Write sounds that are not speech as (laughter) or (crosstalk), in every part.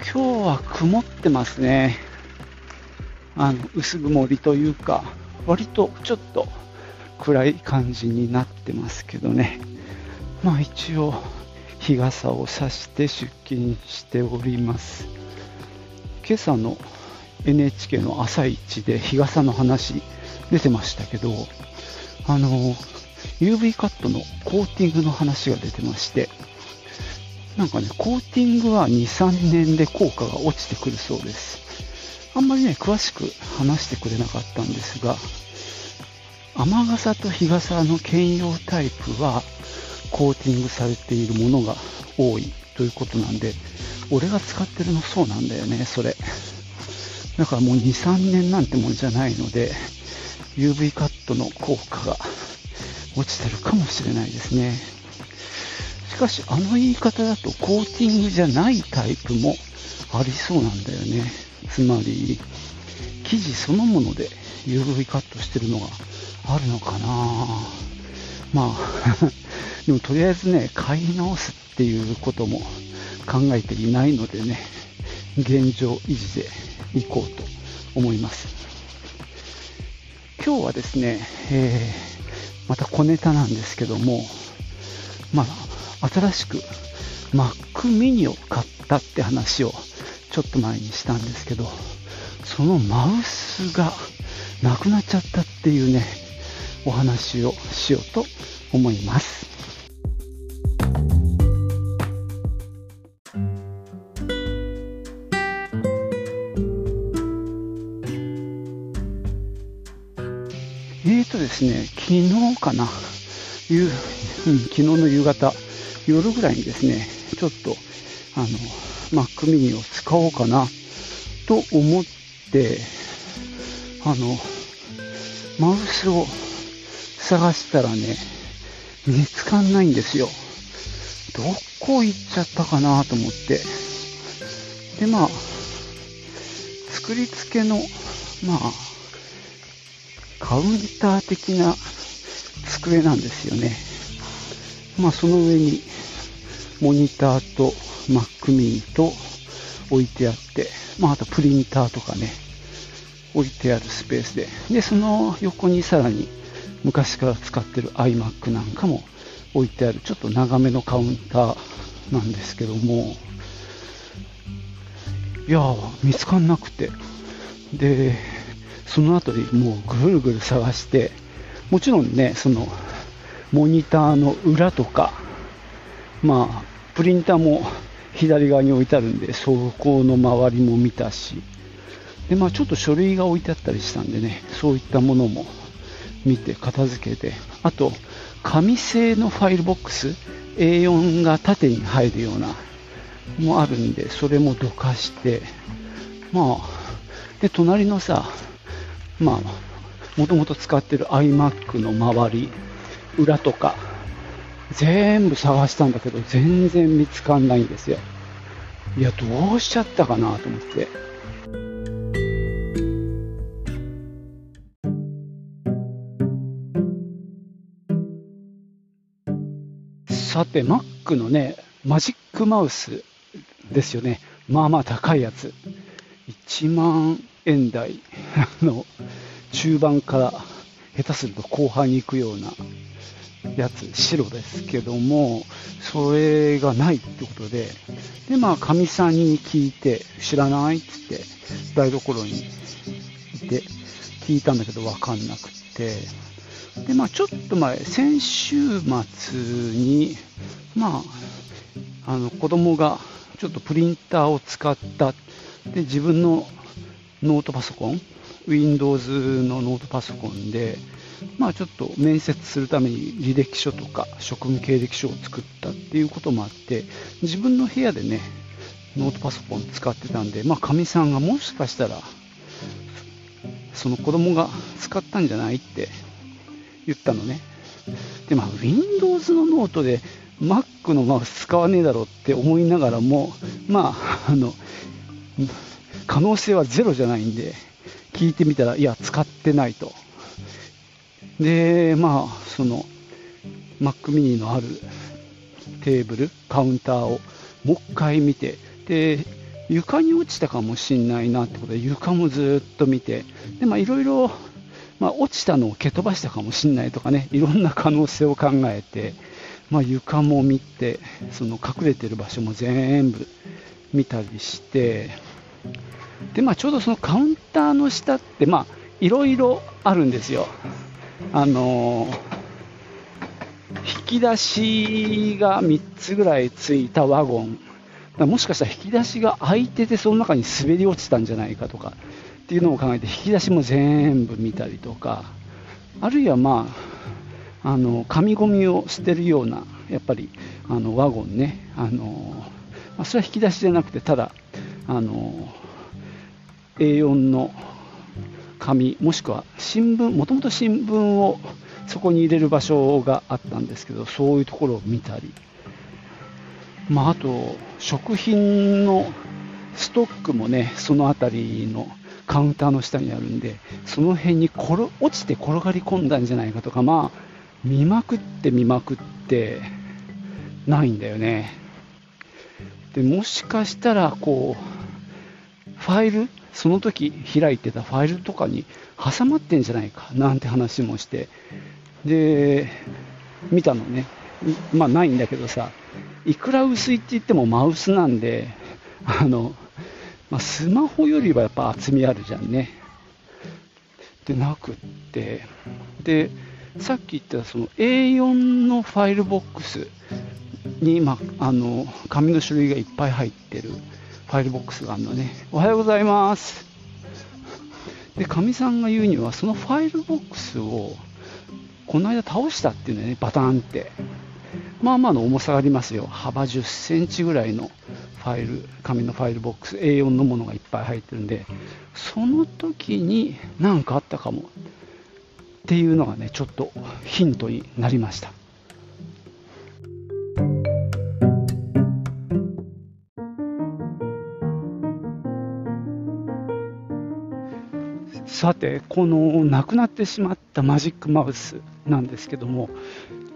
今日は曇ってますね。あの、薄曇りというか、割とちょっと暗い感じになってますけどね。まあ一応、日傘を差して出勤しております。今朝の NHK の朝一で日傘の話出てましたけど、あの、UV カットのコーティングの話が出てまして、なんかね、コーティングは2、3年で効果が落ちてくるそうです。あんまりね、詳しく話してくれなかったんですが、雨傘と日傘の兼用タイプは、コーティングされているものが多いということなんで、俺が使ってるのそうなんだよね、それ。だからもう2、3年なんてもんじゃないので、UV カットの効果が落ちてるかもしれないですね。しかし、あの言い方だとコーティングじゃないタイプもありそうなんだよね。つまり、生地そのもので UV カットしてるのがあるのかなまあ、(laughs) でもとりあえずね、買い直すっていうことも考えていないのでね、現状維持でいこうと思います。今日はですね、えー、また小ネタなんですけども、まあ、新しく Mac mini を買ったって話をちょっと前にしたんですけど、そのマウスがなくなっちゃったっていうね、お話をしようと思います。えーとですね、昨日かな、夕うん、昨日の夕方、夜ぐらいにですね、ちょっと、あの、Mac mini を使おうかなと思って、あの、マウスを探したらね、見つかんないんですよ。どこ行っちゃったかなと思って。で、まあ、作り付けの、まあ、カウンター的な机なんですよね。まあその上にモニターと Mac mini と置いてあって、まああとプリンターとかね、置いてあるスペースで。で、その横にさらに昔から使ってる iMac なんかも置いてあるちょっと長めのカウンターなんですけども、いやー、見つかんなくて。で、その後にもうぐるぐる探して、もちろんね、その、モニターの裏とか、まあ、プリンターも左側に置いてあるんで、そこの周りも見たし、で、まあちょっと書類が置いてあったりしたんでね、そういったものも見て片付けて、あと、紙製のファイルボックス、A4 が縦に入るような、もあるんで、それもどかして、まあ、で、隣のさ、まあ、もともと使ってる iMac の周り、裏とか、全部探したんだけど、全然見つかんないんですよ。いや、どうしちゃったかなと思って。さて、Mac のね、マジックマウスですよね。まあまあ高いやつ。1万円台の中盤から下手すると後半に行くようなやつ、白ですけども、それがないってことで、で、まあ、かみさんに聞いて、知らないってって、台所にいて、聞いたんだけど分かんなくて、で、まあ、ちょっと前、先週末に、まあ、あの、子供がちょっとプリンターを使った、で、自分のノートパソコン、Windows のノートパソコンで、まあちょっと面接するために履歴書とか職務経歴書を作ったっていうこともあって、自分の部屋でね、ノートパソコン使ってたんで、まあ、かみさんがもしかしたら、その子供が使ったんじゃないって言ったのね。で、まあ、Windows のノートで Mac のマウス使わねえだろうって思いながらも、まあ、あの、可能性はゼロじゃないんで、聞いてみたら、いや、使ってないと。で、まあ、その、Mac mini のあるテーブル、カウンターをもう一回見て、で、床に落ちたかもしんないなってことで、床もずっと見て、で、ま、いろいろ、ま、落ちたのを蹴飛ばしたかもしんないとかね、いろんな可能性を考えて、まあ、床も見て、その隠れてる場所も全部見たりして、で、まあ、ちょうどそのカウンターの下って、まあ、いろいろあるんですよ。あの、引き出しが3つぐらいついたワゴン。もしかしたら引き出しが開いてて、その中に滑り落ちたんじゃないかとかっていうのを考えて、引き出しも全部見たりとか、あるいはまあ、あの紙ゴミを捨てるような、やっぱりあのワゴンね、あのま、それは引き出しじゃなくて、ただ、あの A4 の紙、もしくは新聞、もともと新聞をそこに入れる場所があったんですけど、そういうところを見たり、まあ、あと、食品のストックもね、その辺りのカウンターの下にあるんで、その辺に転落ちて転がり込んだんじゃないかとか、まあ、見まくって見まくって、ないんだよね。でもしかしたら、こう、ファイル、その時開いてたファイルとかに挟まってんじゃないかなんて話もして、で、見たのね。まあないんだけどさ、いくら薄いって言ってもマウスなんで、あの、まあ、スマホよりはやっぱ厚みあるじゃんね。でなくって、で、さっき言ったその A4 のファイルボックスに、まあ、あの紙の種類がいっぱい入ってるファイルボックスがあるのね。おはようございます。で、かみさんが言うには、そのファイルボックスをこの間倒したっていうのね、バタンって。まあまあの重さがありますよ。幅10センチぐらいのファイル、紙のファイルボックス、A4 のものがいっぱい入ってるんで、その時に何かあったかもっていうのがね、ちょっとヒントになりました。さて、この亡くなってしまったマジックマウスなんですけども、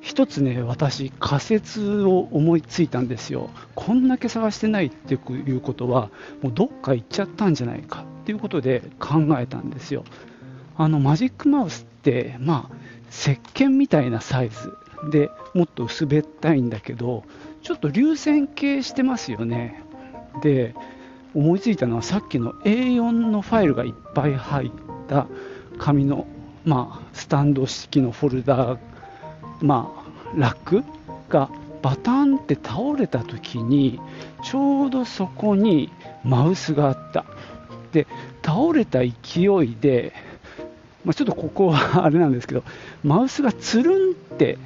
一つね、私、仮説を思いついたんですよ。こんだけ探してないっていうことは、もうどっか行っちゃったんじゃないかっていうことで考えたんですよ。あのマジックマウスって、まあ、石鹸みたいなサイズでもっと薄べったいんだけど、ちょっと流線形してますよね。で、思いついたのはさっきの A4 のファイルがいっぱい入った紙の、まあ、スタンド式のフォルダーまあ、ラックがバタンって倒れた時にちょうどそこにマウスがあった。で倒れた勢いで、まあ、ちょっとここはあれなんですけどマウスがつるんって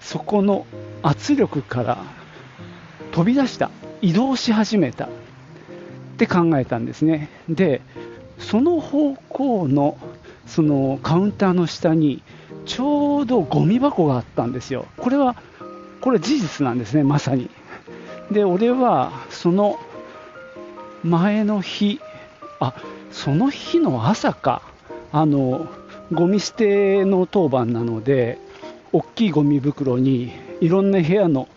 そこの圧力から飛び出した。移動し始めた。って考えたんですねでその方向のそのカウンターの下にちょうどゴミ箱があったんですよ。これは、これ事実なんですね、まさに。で、俺は、その前の日、あ、その日の朝か、あの、ゴミ捨ての当番なので、大きいゴミ袋にいろんな部屋の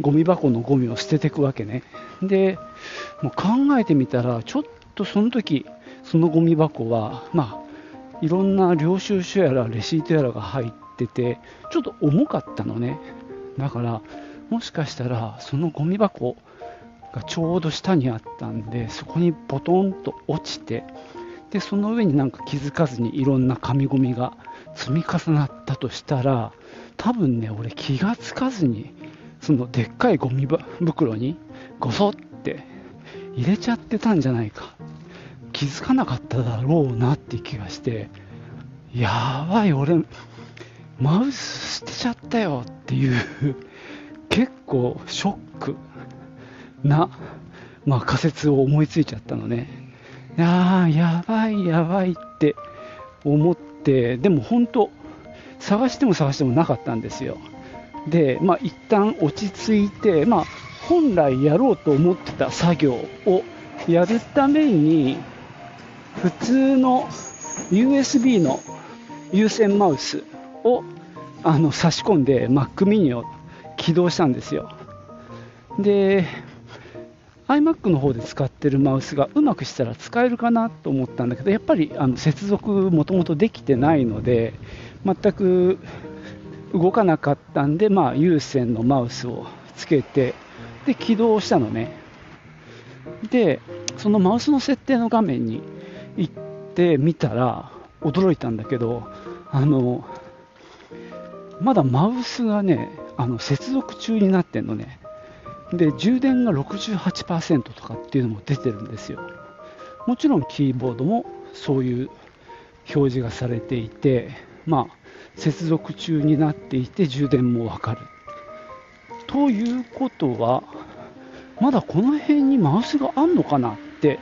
ゴミ箱のゴミを捨てていくわけね。で、もう考えてみたら、ちょっとその時、そのゴミ箱は、まあ、いろんな領収書やらレシートやらが入っててちょっと重かったのね。だからもしかしたらそのゴミ箱がちょうど下にあったんでそこにボトンと落ちてでその上になんか気づかずにいろんな紙ゴミが積み重なったとしたら多分ね俺気がつかずにそのでっかいゴミ袋にゴソって入れちゃってたんじゃないか気づかなかっただろうなって気がして、やばい、俺、マウス捨てちゃったよっていう、結構ショックなまあ、仮説を思いついちゃったのね。いやー、やばい、やばいって思って、でも本当、探しても探してもなかったんですよ。で、まあ、一旦落ち着いて、まあ、本来やろうと思ってた作業をやるために、普通の USB の有線マウスをあの差し込んで Mac mini を起動したんですよ。で、iMac の方で使ってるマウスがうまくしたら使えるかなと思ったんだけど、やっぱりあの接続もともとできてないので、全く動かなかったんで、まあ、有線のマウスをつけて、で、起動したのね。で、そのマウスの設定の画面に行ってみたら、驚いたんだけど、あの、まだマウスがね、あの接続中になってんのね。で、充電が68%とかっていうのも出てるんですよ。もちろんキーボードもそういう表示がされていて、まあ、接続中になっていて充電もわかる。ということは、まだこの辺にマウスがあんのかなって、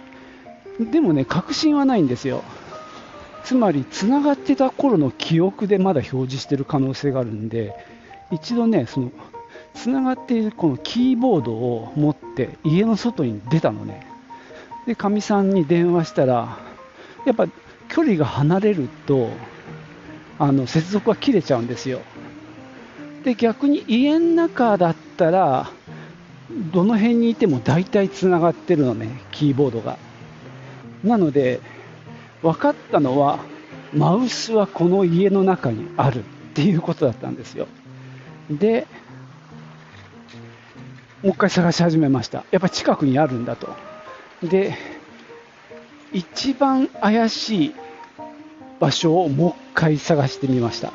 でもね、確信はないんですよ。つまり、つながってた頃の記憶でまだ表示してる可能性があるんで、一度ね、そのつながっているこのキーボードを持って家の外に出たのね。で、かみさんに電話したら、やっぱ距離が離れると、あの接続が切れちゃうんですよ。で、逆に家の中だったら、どの辺にいても大体つながってるのね、キーボードが。なので、分かったのは、マウスはこの家の中にあるっていうことだったんですよ。で、もう一回探し始めました。やっぱり近くにあるんだと。で、一番怪しい場所をもう一回探してみました。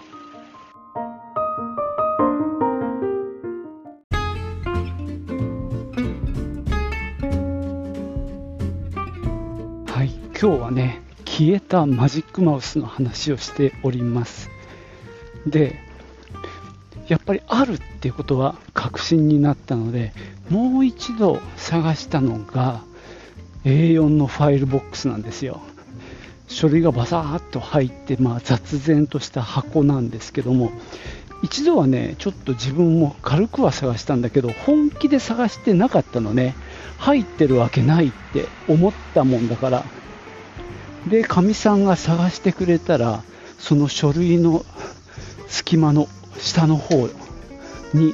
消えたマジックマウスの話をしております。で、やっぱりあるっていうことは確信になったので、もう一度探したのが A4 のファイルボックスなんですよ。書類がバサーっと入って、まあ、雑然とした箱なんですけども一度はねちょっと自分も軽くは探したんだけど本気で探してなかったのね入ってるわけないって思ったもんだからでかみさんが探してくれたらその書類の隙間の下の方に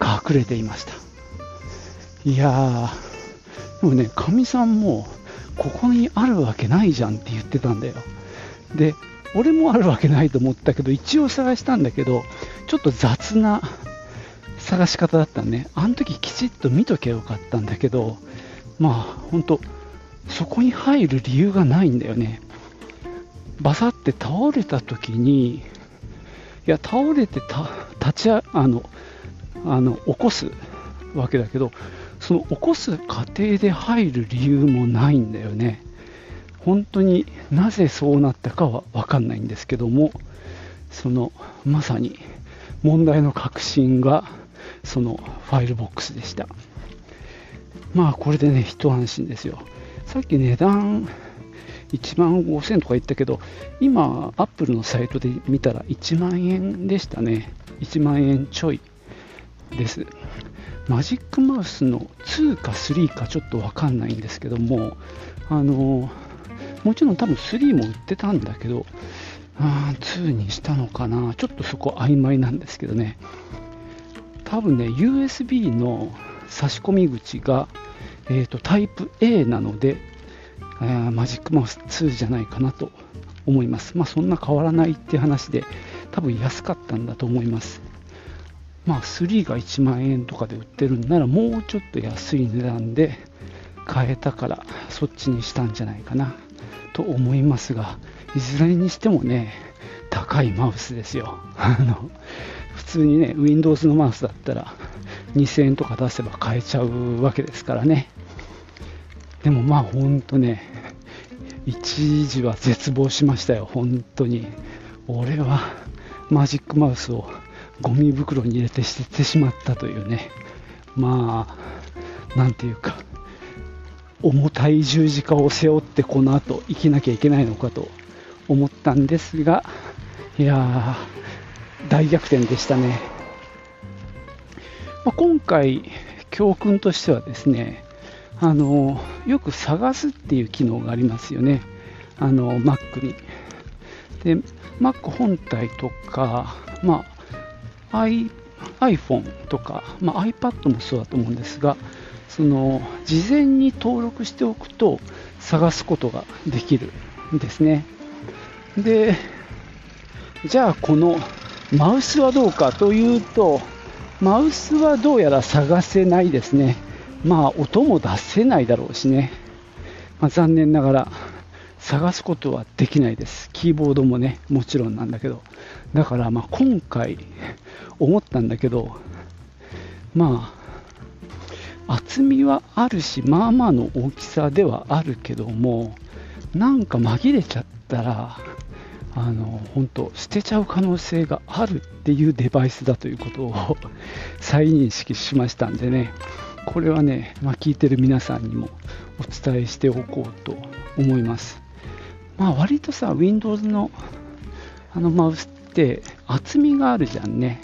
隠れていましたいやーでもねかみさんもここにあるわけないじゃんって言ってたんだよ。で、俺もあるわけないと思ったけど、一応探したんだけど、ちょっと雑な探し方だったね。あの時きちっと見ときゃよかったんだけど、まあ、本当そこに入る理由がないんだよね。バサって倒れた時に、いや、倒れてた立ちあの、あの、起こすわけだけど、その起こす過程で入る理由もないんだよね。本当になぜそうなったかは分かんないんですけども、そのまさに問題の核心がそのファイルボックスでした。まあこれでね、一安心ですよ。さっき値段1万5000とか言ったけど、今、アップルのサイトで見たら1万円でしたね。1万円ちょいです。マジックマウスの2か3かちょっとわかんないんですけども、あのもちろん多分3も売ってたんだけど、あ2にしたのかな、ちょっとそこ曖昧なんですけどね、多分ね、USB の差し込み口が、えーと、タイプ A なので、えー、マジックマウス2じゃないかなと思います。まあ、そんな変わらないって話で、多分安かったんだと思います。まあ、3が1万円とかで売ってるんならもうちょっと安い値段で買えたからそっちにしたんじゃないかなと思いますがいずれにしてもね高いマウスですよ (laughs) あの普通にね Windows のマウスだったら2000円とか出せば買えちゃうわけですからねでもまあ本当ね一時は絶望しましたよ本当に俺はマジックマウスをゴミ袋に入れて捨ててしまったというね、まあ、なんていうか、重たい十字架を背負ってこの後生きなきゃいけないのかと思ったんですが、いやー、大逆転でしたね。まあ、今回、教訓としてはですね、あのよく探すっていう機能がありますよね、あの Mac に。で、Mac 本体とか、まあ、I、iPhone とか、まあ、iPad もそうだと思うんですが、その事前に登録しておくと探すことができるんですね。で、じゃあこのマウスはどうかというと、マウスはどうやら探せないですね。まあ音も出せないだろうしね。まあ、残念ながら探すことはできないです。キーボードもね、もちろんなんだけど。だからまあ今回思ったんだけど、まあ厚みはあるし、まあまあの大きさではあるけども、なんか紛れちゃったら、あの本当捨てちゃう可能性があるっていうデバイスだということを (laughs) 再認識しましたんでねこれはね、まあ、聞いてる皆さんにもお伝えしておこうと思います。まあ割とさ Windows のあのマウスって厚みがあるじゃんね。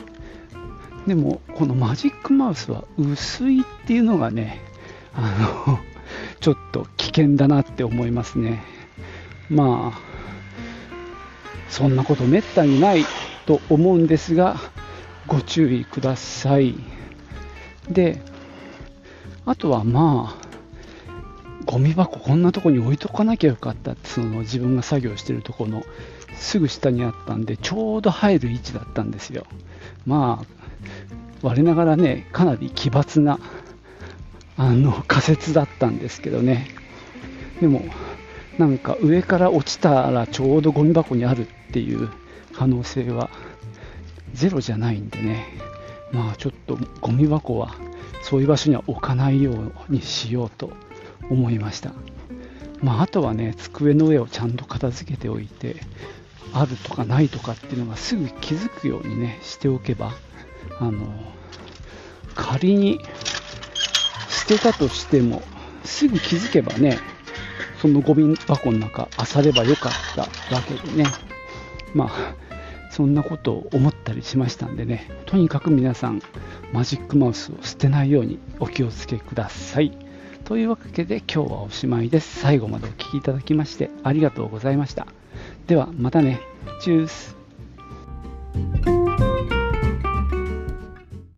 でもこのマジックマウスは薄いっていうのがねあの (laughs) ちょっと危険だなって思いますね。まあそんなことめったにないと思うんですが、ご注意ください。で、あとはまあ、ゴミ箱こんなとこに置いとかなきゃよかったって、その自分が作業してるとこのすぐ下にあったんで、ちょうど入る位置だったんですよ。まあ、我ながらね、かなり奇抜なあの仮説だったんですけどね。でも、なんか上から落ちたらちょうどゴミ箱にあるっていう可能性はゼロじゃないんでね、まあちょっとゴミ箱はそういう場所には置かないようにしようと思いました。まあ、あとはね、机の上をちゃんと片付けておいて、あるとかないとかっていうのがすぐ気づくようにね、しておけば、あの、仮に捨てたとしても、すぐ気づけばね、そのゴミ箱の中、漁ればよかったわけでね。まあ、そんなことを思ったりしましたんでね、とにかく皆さん、マジックマウスを捨てないようにお気をつけください。というわけで今日はおしまいです。最後までお聴きいただきましてありがとうございました。ではまたね。チュース。